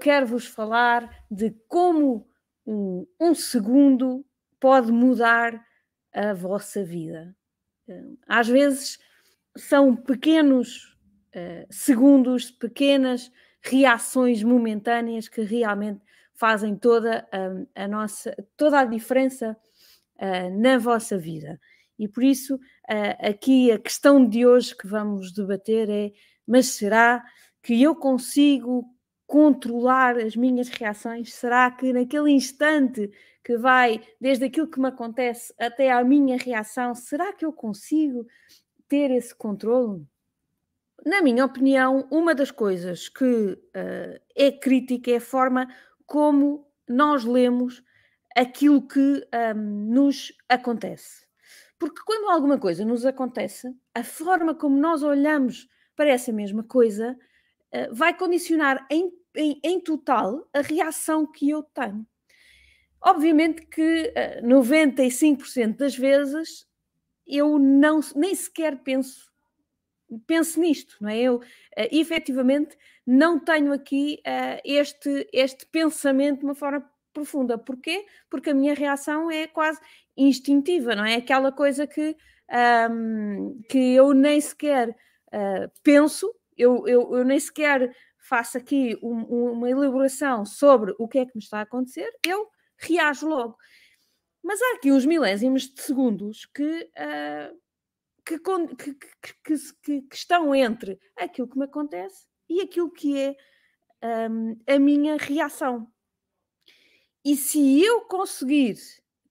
quero vos falar de como um, um segundo pode mudar a vossa vida. Eh, às vezes são pequenos uh, segundos, pequenas reações momentâneas que realmente fazem toda a, a nossa, toda a diferença uh, na vossa vida. E por isso, uh, aqui a questão de hoje que vamos debater é: mas será que eu consigo controlar as minhas reações? Será que naquele instante que vai desde aquilo que me acontece até à minha reação, será que eu consigo ter esse controle? Na minha opinião, uma das coisas que uh, é crítica é a forma como nós lemos aquilo que um, nos acontece. Porque quando alguma coisa nos acontece, a forma como nós olhamos para essa mesma coisa uh, vai condicionar em, em, em, total a reação que eu tenho. Obviamente que uh, 95% das vezes eu não, nem sequer penso pense nisto, não é? Eu uh, efetivamente não tenho aqui uh, este, este pensamento de uma forma profunda. Porquê? Porque a minha reação é quase instintiva, não é? Aquela coisa que, um, que eu nem sequer uh, penso, eu, eu, eu, nem sequer faço aqui um, uma elaboração sobre o que é que me está a acontecer, eu reajo logo. Mas há aqui uns milésimos de segundos que uh, que, que, que, que, estão entre aquilo que me acontece e aquilo que é um, a minha reação. E se eu conseguir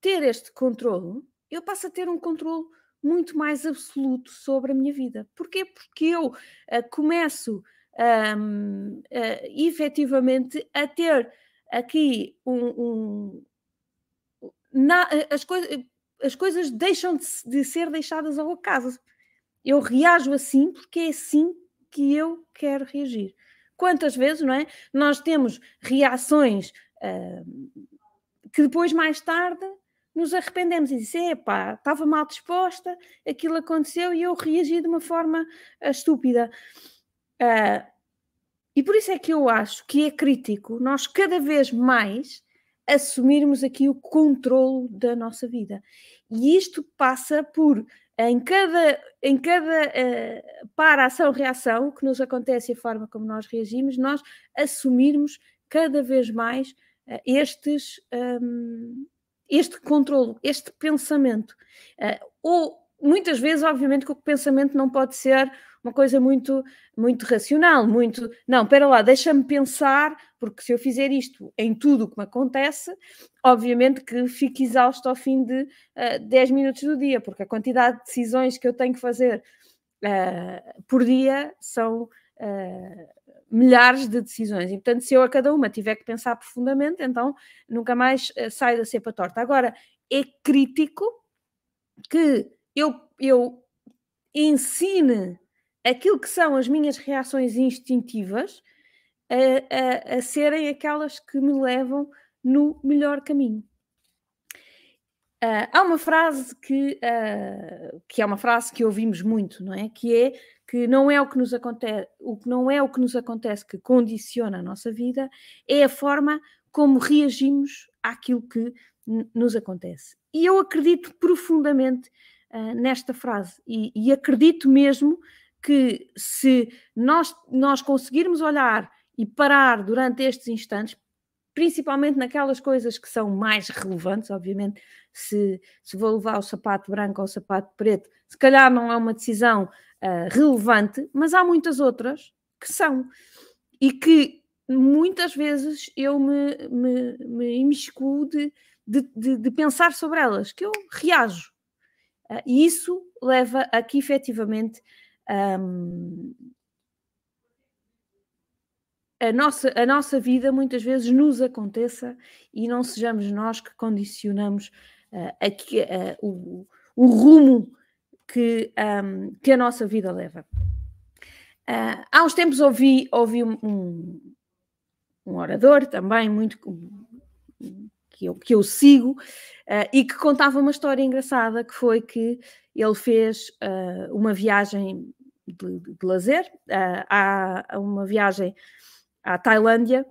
ter este controle, eu passo a ter um controle muito mais absoluto sobre a minha vida. Porquê? Porque eu uh, começo um, uh, efetivamente a ter aqui um. um na, as coisas as coisas deixam de, de ser deixadas ao acaso. Eu reajo assim porque é assim que eu quero reagir. Quantas vezes, não é? Nós temos reações uh, que depois, mais tarde, nos arrependemos e dizemos: epá, estava mal disposta, aquilo aconteceu e eu reagi de uma forma uh, estúpida. Uh, e por isso é que eu acho que é crítico nós cada vez mais assumirmos aqui o controle da nossa vida. E isto passa por, em cada, em cada uh, para ação-reação que nos acontece e a forma como nós reagimos, nós assumirmos cada vez mais uh, estes, um, este controle, este pensamento. Uh, ou muitas vezes, obviamente, que o pensamento não pode ser uma coisa muito, muito racional, muito, não, espera lá, deixa-me pensar, porque se eu fizer isto em tudo o que me acontece, obviamente que fico exausto ao fim de uh, eh, 10 minutos do dia, porque a quantidade de decisões que eu tenho que fazer uh, por dia são uh, milhares de decisões. E, portanto, se eu a cada uma tiver que pensar profundamente, então nunca mais uh, saio da cepa torta. Agora, é crítico que eu, eu ensine aquilo que são as minhas reações instintivas a, a, a serem aquelas que me levam no melhor caminho. Uh, há uma frase que, uh, que é uma frase que ouvimos muito, não é? Que é que não é o que nos acontece, o que não é o que nos acontece que condiciona a nossa vida, é a forma como reagimos àquilo que nos acontece. E eu acredito profundamente uh, nesta frase e, e acredito mesmo que se nós, nós conseguirmos olhar e parar durante estes instantes, principalmente naquelas coisas que são mais relevantes, obviamente, se, se vou levar o sapato branco ou o sapato preto, se calhar não é uma decisão uh, relevante, mas há muitas outras que são. E que muitas vezes eu me, me, me imiscuo de, de, de, de pensar sobre elas, que eu reajo. Uh, e isso leva a que efetivamente um, a nossa, a nossa vida muitas vezes nos aconteça e não sejamos nós que condicionamos uh, o, o, rumo que, um, que a nossa vida leva. Uh, há uns tempos ouvi, ouvi um, um, um orador também muito que eu, que eu sigo e que contava uma história engraçada que foi que ele fez uma viagem de, de lazer. Uh, há uma viagem à Tailândia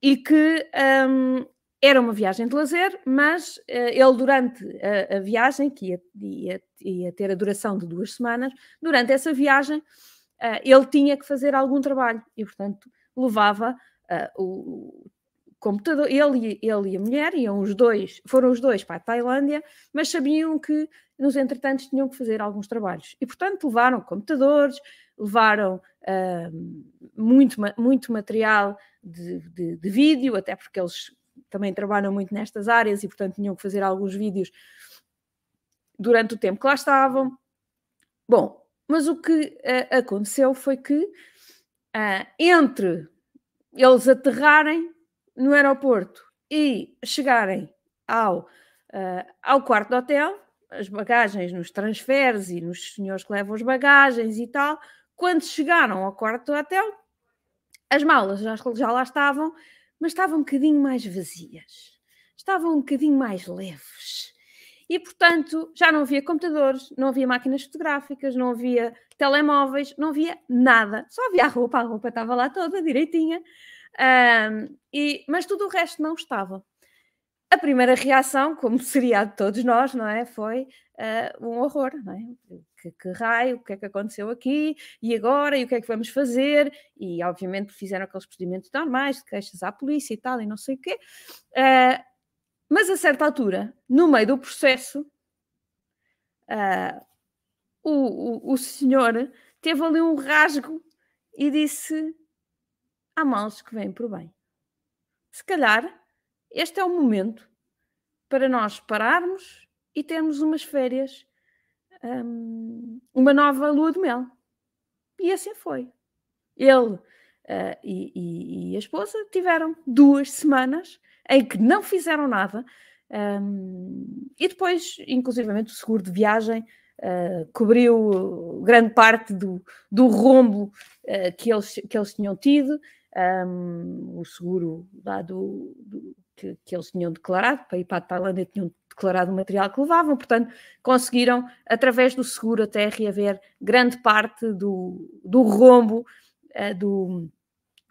e que um, era uma viagem de lazer, mas uh, ele, durante a, a viagem, que ia, ia, ia, ter a duração de duas semanas, durante essa viagem, uh, ele tinha que fazer algum trabalho e, portanto, levava uh, o computador. Ele, ele e a mulher iam os dois, foram os dois para a Tailândia, mas sabiam que nos entretantos tinham que fazer alguns trabalhos e, portanto, levaram computadores, levaram muito, muito material de, de, de vídeo, até porque eles também trabalham muito nestas áreas e, portanto, tinham que fazer alguns vídeos durante o tempo que lá estavam. Bom, mas o que uh, aconteceu foi que uh, entre eles aterrarem no aeroporto e chegarem ao, uh, ao quarto do hotel, as bagagens nos transferes e nos senhores que levam as bagagens e tal, quando chegaram ao quarto do hotel, as malas já, já lá estavam mas estavam um bocadinho mais vazias, estavam um bocadinho mais leves. E, portanto, já não havia computadores, não havia máquinas fotográficas, não havia telemóveis, não havia nada. Só havia a roupa, a roupa estava lá toda direitinha, um, e, mas tudo o resto não estava. A primeira reação, como seria a de todos nós, não é? Foi uh, um horror, não é? que, que, raio, o que é que aconteceu aqui, e agora, e o que é que vamos fazer? E obviamente fizeram aqueles procedimentos normais, de queixas à polícia e tal, e não sei o quê. Uh, mas a certa altura, no meio do processo, uh, o, o, o senhor teve ali um rasgo e disse: há males que vêm por bem. Se calhar este é o momento para nós pararmos e termos umas férias um, uma nova lua de mel. E assim foi. Ele uh, e, e, e, a esposa tiveram duas semanas em que não fizeram nada. Um, e depois, inclusivamente, o seguro de viagem uh, cobriu grande parte do, do rombo uh, que, eles, que eles tinham tido. Um, o seguro lá do, do que, que, eles tinham declarado para ir para a Tailândia tinham declarado o material que levavam, portanto, conseguiram, através do seguro, até reaver grande parte do, do rombo, uh, do,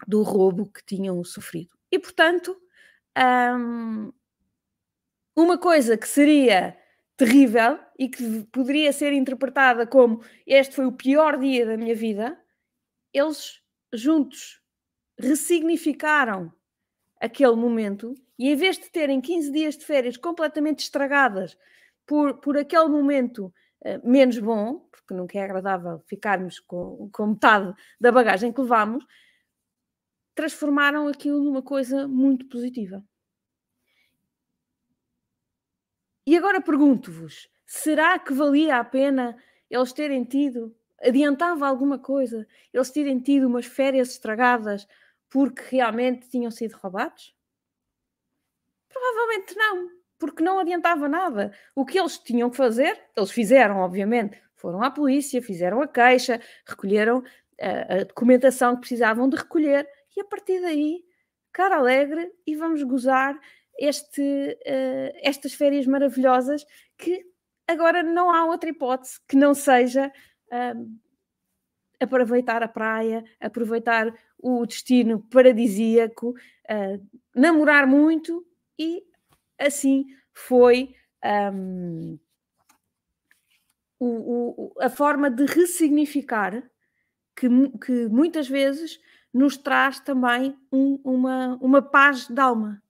do roubo que tinham sofrido. E, portanto, um, uma coisa que seria terrível e que poderia ser interpretada como este foi o pior dia da minha vida, eles juntos ressignificaram aquele momento e em vez de terem 15 dias de férias completamente estragadas por, por aquele momento uh, menos bom, porque nunca é agradável ficarmos com, com metade da bagagem que levamos, transformaram aquilo numa coisa muito positiva. E agora pergunto-vos: será que valia a pena eles terem tido, adiantava alguma coisa, eles terem tido umas férias estragadas porque realmente tinham sido roubados? Provavelmente não, porque não adiantava nada. O que eles tinham que fazer, eles fizeram, obviamente. Foram à polícia, fizeram a queixa, recolheram a, eh, a documentação que precisavam de recolher e a partir daí, cara alegre, e vamos gozar este, uh, estas férias maravilhosas que agora não há outra hipótese que não seja uh, aproveitar a praia, aproveitar o destino paradisíaco, uh, namorar muito e assim foi um, o, o, a forma de ressignificar que, que muitas vezes nos traz também um, uma, uma paz de alma.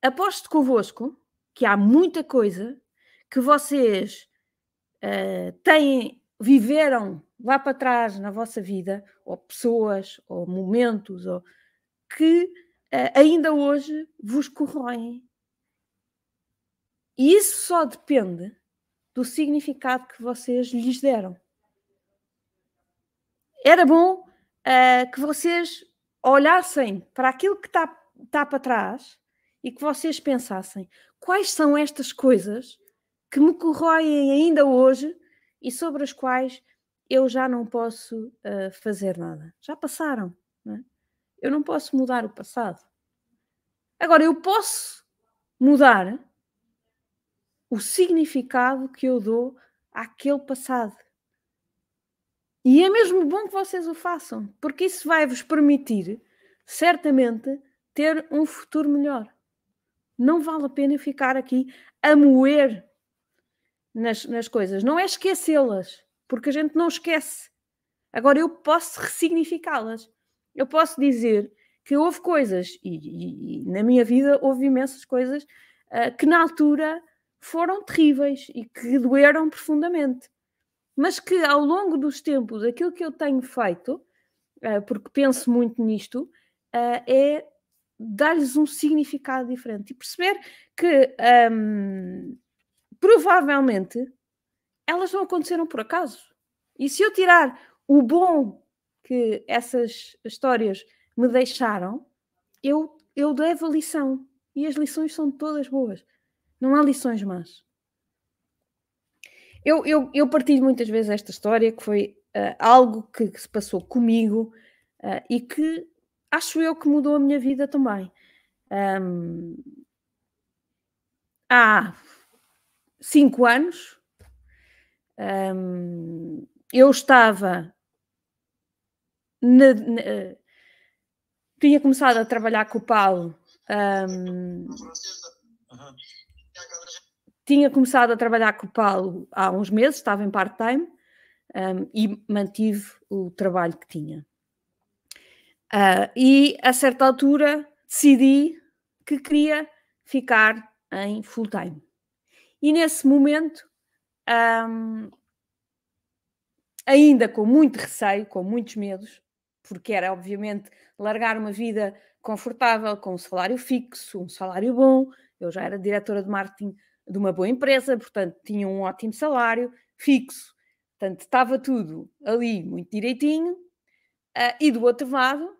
Aposto convosco que há muita coisa que vocês uh, têm, viveram lá para trás na vossa vida, ou pessoas, ou momentos, ou que uh, ainda hoje vos corroem. E isso só depende do significado que vocês lhes deram. Era bom uh, que vocês olhassem para aquilo que está tá para trás e que vocês pensassem quais são estas coisas que me corroem ainda hoje e sobre as quais eu já não posso uh, fazer nada. Já passaram. Não é? Eu não posso mudar o passado. Agora, eu posso mudar o significado que eu dou àquele passado. E é mesmo bom que vocês o façam, porque isso vai vos permitir, certamente, ter um futuro melhor. Não vale a pena ficar aqui a moer nas, nas coisas. Não é esquecê-las, porque a gente não esquece. Agora eu posso ressignificá-las. Eu posso dizer que houve coisas, e, e, e na minha vida houve imensas coisas uh, que na altura foram terríveis e que doeram profundamente. Mas que ao longo dos tempos, aquilo que eu tenho feito, uh, porque penso muito nisto, uh, é dar-lhes um significado diferente e perceber que um, provavelmente elas não aconteceram por acaso. E se eu tirar o bom que essas histórias me deixaram, eu, eu levo a lição. E as lições são todas boas. Não há lições más. Eu, eu, eu partilho muitas vezes esta história que foi uh, algo que, que, se passou comigo uh, e que acho eu que mudou a minha vida também. Um, há cinco anos um, eu estava na, na, tinha começado a trabalhar com o Paulo um, tinha começado a trabalhar com o Paulo há uns meses, estava em part-time um, e mantive o trabalho que tinha. Uh, e a certa altura decidi que queria ficar em full-time. E nesse momento, um, ainda com muito receio, com muitos medos, porque era obviamente largar uma vida confortável, com um salário fixo, um salário bom. Eu já era diretora de marketing de uma boa empresa, portanto, tinha um ótimo salário fixo. Portanto, estava tudo ali muito direitinho. Uh, e do outro lado,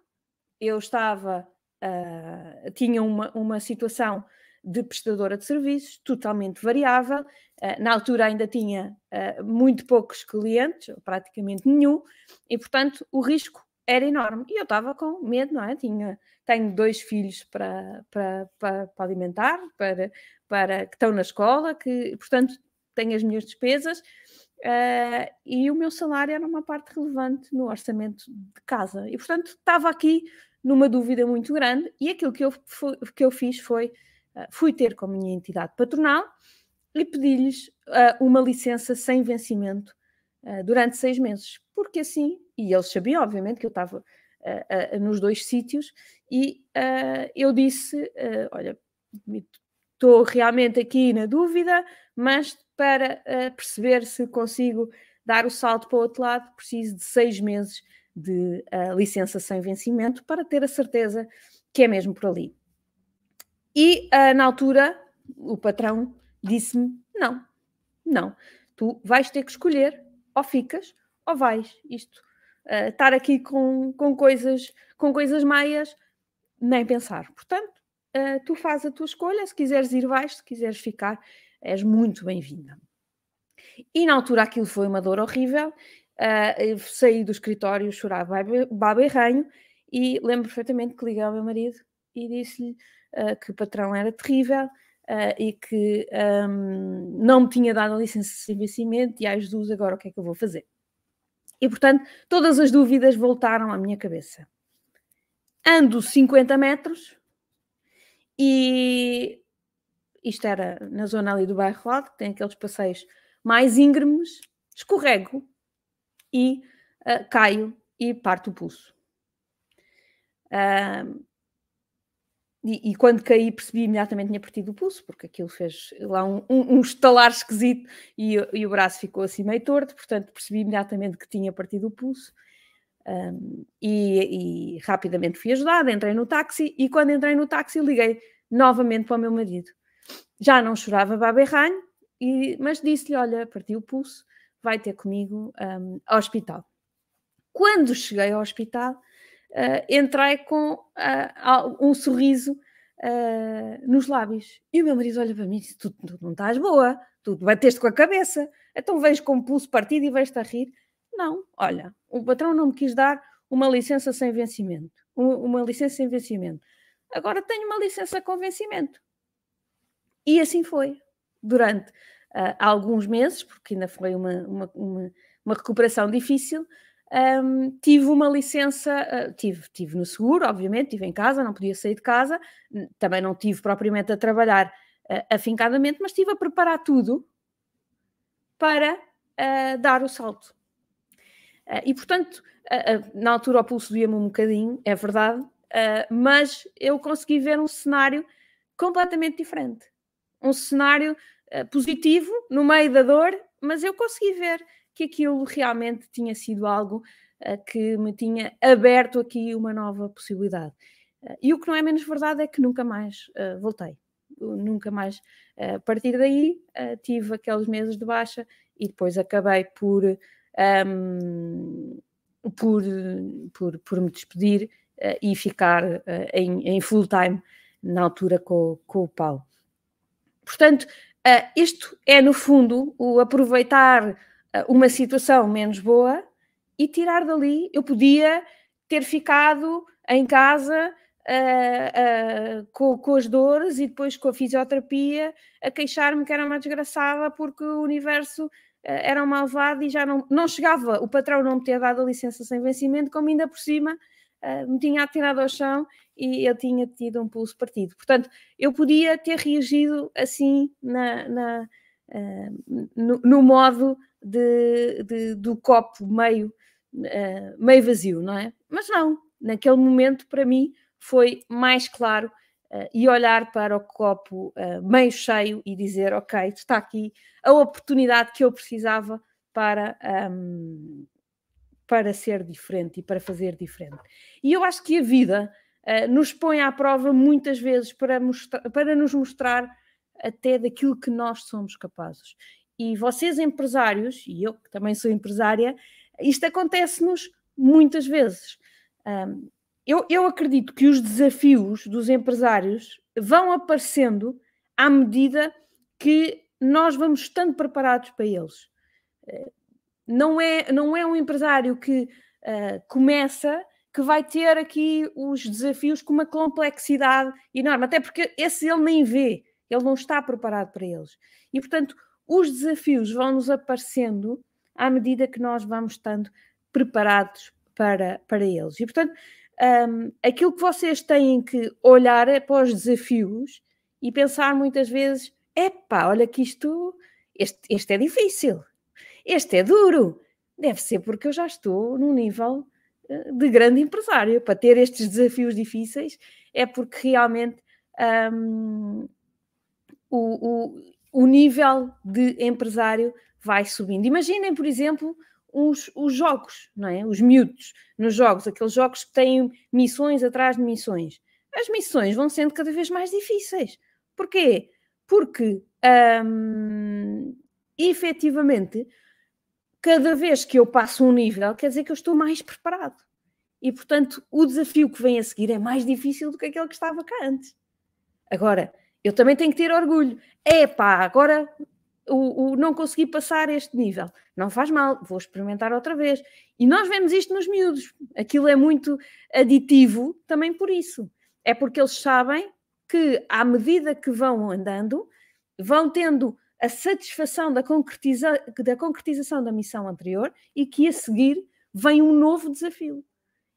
eu estava, uh, tinha uma, uma situação de prestadora de serviços totalmente variável. Uh, na altura ainda tinha muito poucos clientes, praticamente nenhum, e portanto o risco era enorme. E eu estava com medo, não é? Tinha, tenho dois filhos para, para, para, para alimentar, para, para, que estão na escola, que, portanto, tenho as minhas despesas. Uh, e o meu salário era uma parte relevante no orçamento de casa. E, portanto, estava aqui numa dúvida muito grande. E aquilo que eu, que eu fiz foi: fui ter com a minha entidade patronal e pedi-lhes uh, uma licença sem vencimento durante seis meses, porque assim e eles sabiam, obviamente, que eu estava nos dois sítios, e eu disse: Olha, estou realmente aqui na dúvida, mas para perceber se consigo dar o salto para o outro lado, preciso de seis meses de licença sem vencimento para ter a certeza que é mesmo por ali. E na altura, o patrão disse-me: Não, não, tu vais ter que escolher, ou ficas ou vais. Isto uh, estar aqui com, com, coisas, com coisas meias, nem pensar. Portanto, uh, tu fazes a tua escolha, se quiseres ir, vais, se quiseres ficar, és muito bem-vinda. E na altura aquilo foi uma dor horrível, uh, saí do escritório, chorava ranho, e lembro perfeitamente que liguei ao meu marido e disse-lhe uh, que o patrão era terrível uh, e que um, não me tinha dado a licença de vencimento e, ai Jesus, agora o que é que eu vou fazer? E, portanto, todas as dúvidas voltaram à minha cabeça. Ando 50 metros e isto era na zona ali do bairro Alto, que tem aqueles passeios mais íngremes, escorrego e uh, caio e parto o pulso. Uh, e, e, quando caí percebi imediatamente tinha partido o pulso, porque aquilo fez lá um, um, um estalar esquisito e, e, o braço ficou assim meio torto, portanto percebi imediatamente que tinha partido o pulso. Um, e, e, rapidamente fui ajudada, entrei no táxi e quando entrei no táxi liguei novamente para o meu marido. Já não chorava baberranho, e, mas disse-lhe, olha, partiu o pulso, vai ter comigo ao hospital. Quando cheguei ao hospital, uh, entrei com uh, um sorriso uh, nos lábios. E o meu marido olha para mim e diz: tu, tu, não estás boa, tu bateste com a cabeça, então vens com o pulso partido e vais-te a rir. Não, olha, o patrão não me quis dar uma licença sem vencimento, uma licença sem vencimento. Agora tenho uma licença com vencimento. E assim foi, durante uh, alguns meses, porque ainda foi uma, uma, uma, uma recuperação difícil, um, tive uma licença, uh, tive, tive no seguro, obviamente, tive em casa, não podia sair de casa, também não tive propriamente a trabalhar uh, afincadamente, mas estive a preparar tudo para uh, dar o salto. e portanto, na altura o pulso doía-me um bocadinho, é verdade, mas eu consegui ver um cenário completamente diferente. Um cenário positivo no meio da dor, mas eu consegui ver que aquilo realmente tinha sido algo uh, que me tinha aberto aqui uma nova possibilidade. Uh, e o que não é menos verdade é que nunca mais uh, voltei. nunca mais. a partir daí, tive aqueles meses de baixa e depois acabei por, um, por, por, por, me despedir e ficar em, em full time na altura com, com o Paulo. Portanto, isto é, no fundo, o aproveitar uma situação menos boa e tirar dali. Eu podia ter ficado em casa uh, uh, com, com, as dores e depois com a fisioterapia a queixar-me que era uma desgraçada porque o universo uh, era um malvado e já não, não chegava o patrão não me ter dado a licença sem vencimento, como ainda por cima me tinha atirado ao chão e eu tinha tido um pulso partido. Portanto, eu podia ter reagido assim na, na no, no, modo de, de, do copo meio, uh, meio vazio, não é? Mas não, naquele momento, para mim, foi mais claro uh, e olhar para o copo uh, meio cheio e dizer: Ok, está aqui a oportunidade que eu precisava para. Um, para ser diferente e para fazer diferente. E eu acho que a vida nos põe à prova muitas vezes para, para nos mostrar até daquilo que nós somos capazes. E vocês, empresários, e eu que também sou empresária, isto acontece-nos muitas vezes. Um, eu, eu acredito que os desafios dos empresários vão aparecendo à medida que nós vamos estando preparados para eles. Eh, não é, não é um empresário que uh, começa que vai ter aqui os desafios com uma complexidade enorme, até porque esse ele nem vê, ele não está preparado para eles. E, portanto, os desafios vão nos aparecendo à medida que nós vamos estando preparados para, para eles. E, portanto, um, aquilo que vocês têm que olhar é para os desafios e pensar muitas vezes: epá, olha que isto, este, este é difícil, este é duro. Deve ser porque eu já estou num nível eh, de grande empresário. Para ter estes desafios difíceis é porque realmente um, o, o, o nível de empresário vai subindo. Imaginem, por exemplo, os, os jogos, não é? Os miúdos nos jogos, aqueles jogos que têm missões atrás de missões. As missões vão sendo cada vez mais difíceis. Porquê? Porque hum, efetivamente, cada vez que eu passo um nível, quer dizer que eu estou mais preparado. E, portanto, o desafio que vem a seguir é mais difícil do que aquele que estava cá antes. Agora, eu também tenho que ter orgulho. É agora o, o, não consegui passar este nível. Não faz mal, vou experimentar outra vez. E nós vemos isto nos miúdos. Aquilo é muito aditivo também por isso. É porque eles sabem que, à medida que vão andando, vão tendo a satisfação da, concretiza da concretização da missão anterior e que a seguir vem um novo desafio.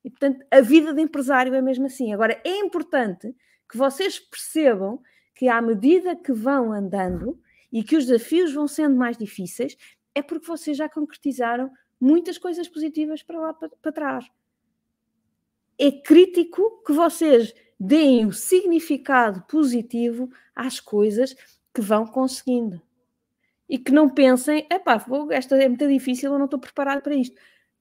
E, portanto, a vida de empresário é mesmo assim. Agora, é importante que vocês percebam que à medida que vão andando e que os desafios vão sendo mais difíceis, é porque vocês já concretizaram muitas coisas positivas para lá para, para trás. É crítico que vocês deem o significado positivo às coisas que vão conseguindo. E que não pensem, epá, esta é muito difícil, eu não estou preparado para isto.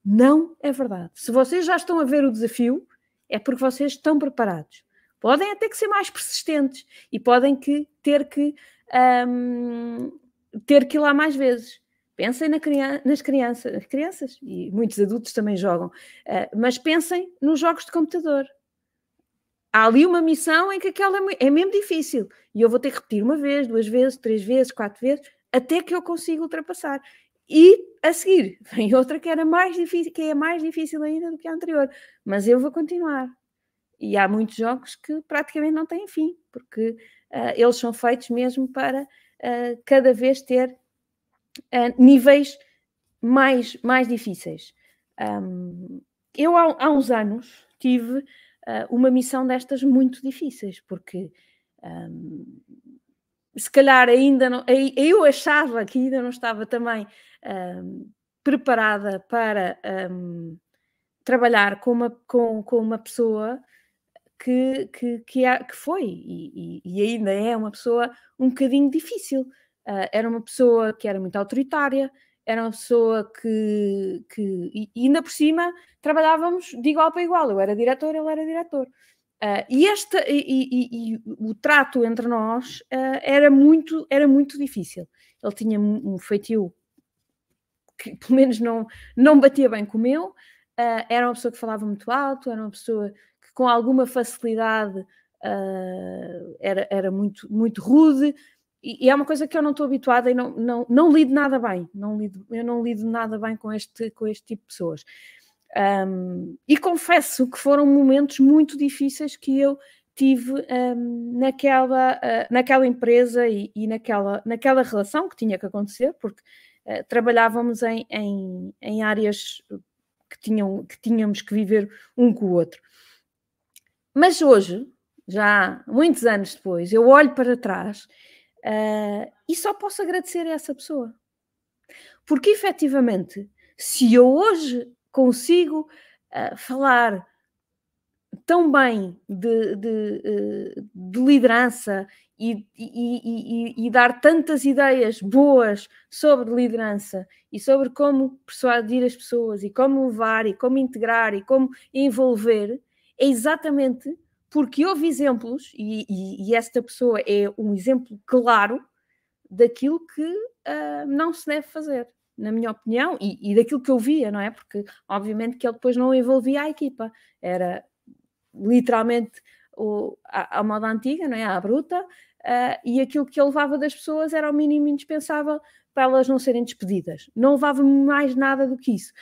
Não é verdade. Se vocês já estão a ver o desafio, é porque vocês estão preparados. Podem até que ser mais persistentes e podem que ter que um, ter que ir lá mais vezes. Pensem na criança, nas crianças, crianças e muitos adultos também jogam, uh, mas pensem nos jogos de computador. Há ali uma missão em que aquela é, é mesmo difícil e eu vou ter que repetir uma vez, duas vezes, três vezes, quatro vezes, até que eu consiga ultrapassar. E a seguir vem outra que era mais difícil, que é mais difícil ainda do que a anterior, mas eu vou continuar e há muitos jogos que praticamente não têm fim, porque uh, eles são feitos mesmo para uh, cada vez ter uh, níveis mais, mais difíceis. Um, eu, há, há, uns anos, tive uma missão destas muito difíceis, porque um, se calhar ainda não. Eu achava que ainda não estava também um, preparada para trabalhar com uma, com, com uma pessoa que, que, que, é, que foi e, e, ainda é uma pessoa um bocadinho difícil. Uh, era uma pessoa que era muito autoritária, era uma pessoa que, que e, e ainda por cima trabalhávamos de igual para igual. Eu era diretor, ele era diretor. Uh, e, esta, e, e, e, o trato entre nós uh, era, muito, era muito difícil. Ele tinha um feitio que pelo menos não, não batia bem com o meu, uh, era uma pessoa que falava muito alto, era uma pessoa que com alguma facilidade era, era muito, muito rude, e, e, é uma coisa que eu não estou habituada e não, não, não lido nada bem. Não lido, eu não lido nada bem com este, com este tipo de pessoas. Um, e confesso que foram momentos muito difíceis que eu tive um, naquela, uh, naquela empresa e, e, naquela, naquela relação que tinha que acontecer, porque uh, trabalhávamos em, em, em, áreas que, tinham, que tínhamos que viver um com o outro. Mas hoje, já muitos anos depois, eu olho para trás Uh, e só posso agradecer a essa pessoa. Porque efetivamente, se eu hoje consigo uh, falar tão bem de, de, uh, de liderança e, e, e, e, dar tantas ideias boas sobre liderança e sobre como persuadir as pessoas e como levar e como integrar e como envolver, é exatamente porque houve exemplos, e, e, e, esta pessoa é um exemplo claro daquilo que uh, não se deve fazer, na minha opinião, e, e, daquilo que eu via, não é? Porque, obviamente, que ele depois não envolvia a equipa, era literalmente o, a, a moda antiga, não é? A bruta, uh, e aquilo que ele levava das pessoas era o mínimo indispensável para elas não serem despedidas. Não levava mais nada do que isso.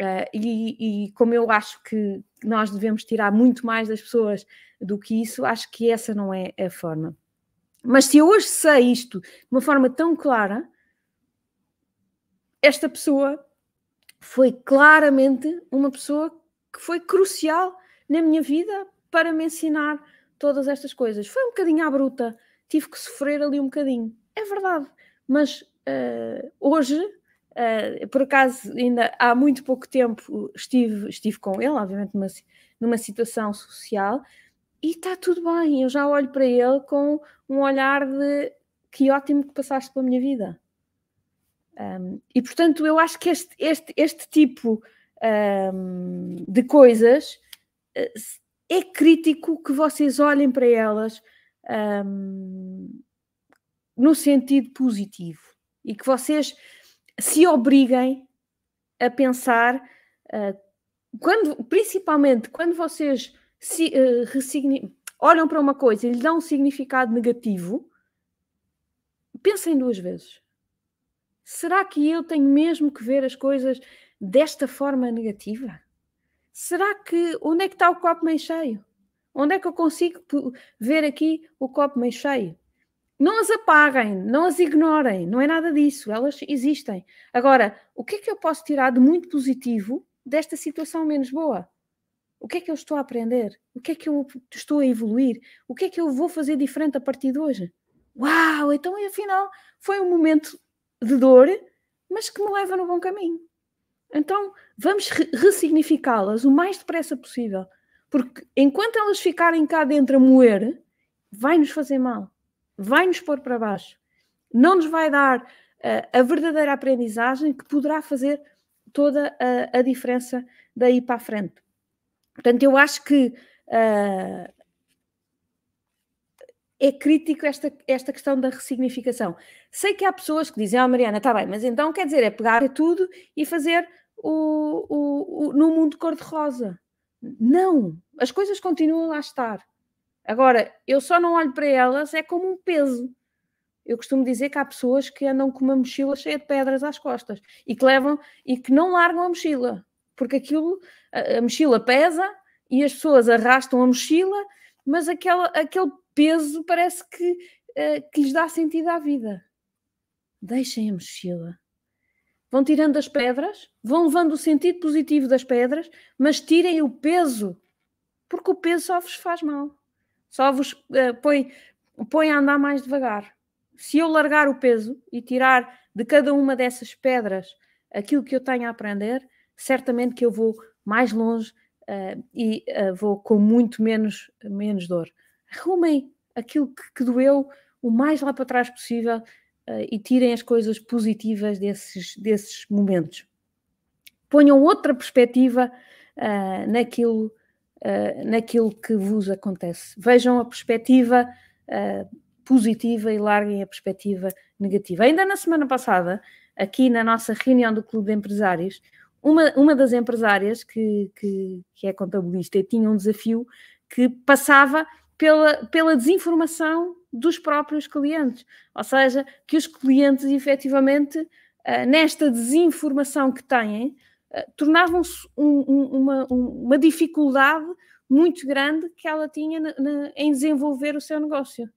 Uh, e, e, como eu acho que nós devemos tirar muito mais das pessoas do que isso, acho que essa não é a forma. Mas se eu hoje sei isto de uma forma tão clara, esta pessoa foi claramente uma pessoa que foi crucial na minha vida para me ensinar todas estas coisas. Foi um bocadinho à bruta, tive que sofrer ali um bocadinho, é verdade, mas uh, hoje Uh, por acaso, ainda há muito pouco tempo estive, estive com ele, obviamente numa, numa situação social, e está tudo bem. Eu já olho para ele com um olhar de que ótimo que passaste pela minha vida. Um, e portanto, eu acho que este, este, este tipo um, de coisas uh, é crítico que vocês olhem para elas um, no sentido positivo e que vocês se obriguem a pensar, uh, quando, principalmente quando vocês se, uh, olham para uma coisa e lhe dão um significado negativo, pensem duas vezes. Será que eu tenho mesmo que ver as coisas desta forma negativa? Será que onde é que está o copo meio cheio? Onde é que eu consigo ver aqui o copo meio cheio? Não as apaguem, não as ignorem, não é nada disso, elas existem. Agora, o que é que eu posso tirar de muito positivo desta situação menos boa? O que é que eu estou a aprender? O que é que eu estou a evoluir? O que é que eu vou fazer diferente a partir de hoje? Uau, então afinal foi um momento de dor, mas que me leva no bom caminho. Então vamos re ressignificá-las o mais depressa possível, porque enquanto elas ficarem cá dentro a moer, vai nos fazer mal vai nos pôr para baixo, não nos vai dar uh, a verdadeira aprendizagem que poderá fazer toda a, a, diferença daí para a frente. Portanto, eu acho que uh, é crítico esta, esta questão da ressignificação. Sei que há pessoas que dizem, ah, Mariana, está bem, mas então quer dizer, é pegar tudo e fazer o, o, o, no mundo cor-de-rosa. Não, as coisas continuam a estar. Agora, eu só não olho para elas é como um peso. Eu costumo dizer que há pessoas que andam com uma mochila cheia de pedras às costas e que levam e que não largam a mochila, porque aquilo, a, a mochila pesa e as pessoas arrastam a mochila, mas aquela, aquele peso parece que, uh, que lhes dá sentido à vida. Deixem a mochila. vão tirando as pedras, vão levando o sentido positivo das pedras, mas tirem o peso, porque o peso só vos faz mal, só vos uh, põe, põe a andar mais devagar. Se eu largar o peso e tirar de cada uma dessas pedras aquilo que eu tenho a aprender, certamente que eu vou mais longe uh, e uh, vou com muito menos, menos dor. Arrumem aquilo que, que doeu o mais lá para trás possível uh, e tirem as coisas positivas desses, desses momentos. Ponham outra perspectiva naquilo, uh, naquilo que vos acontece. Vejam a perspectiva positiva e larguem a perspectiva negativa. Ainda na semana passada, aqui na nossa reunião do Clube de Empresários, uma, uma das empresárias que, que, que é contabilista tinha um desafio que passava pela, pela desinformação dos próprios clientes. Ou seja, que os clientes efetivamente, eh, nesta desinformação que têm, eh, tornavam-se um, um, uma, uma, dificuldade muito grande que ela tinha na, na, em desenvolver o seu negócio.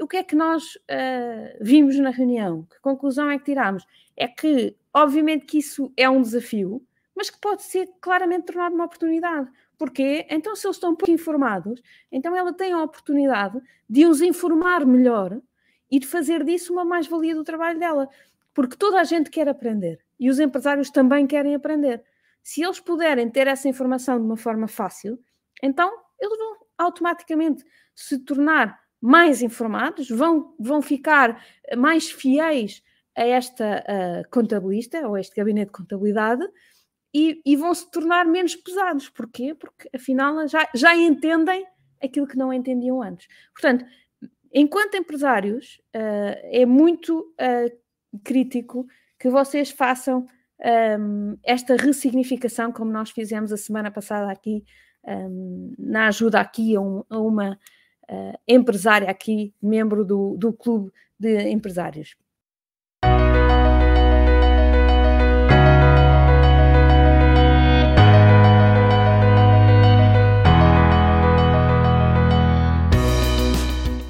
O que é que nós uh, vimos na reunião? Que conclusão é que tiramos? É que, obviamente, que isso é um desafio, mas que pode ser claramente tornado uma oportunidade. Porquê? Então, se eles estão pouco informados, então ela tem a oportunidade de os informar melhor e de fazer disso uma mais-valia do trabalho dela. Porque toda a gente quer aprender e os empresários também querem aprender. Se eles puderem ter essa informação de uma forma fácil, então eles vão automaticamente se tornar mais informados, vão, vão ficar mais fiéis a esta uh, contabilista ou a este gabinete de contabilidade e, e, vão se tornar menos pesados. Porquê? Porque afinal já, já entendem aquilo que não entendiam antes. Portanto, enquanto empresários, uh, é muito uh, crítico que vocês façam um, esta ressignificação, como nós fizemos a semana passada aqui, um, na ajuda aqui a, um, a uma uh, empresária aqui, membro do, do clube de empresários.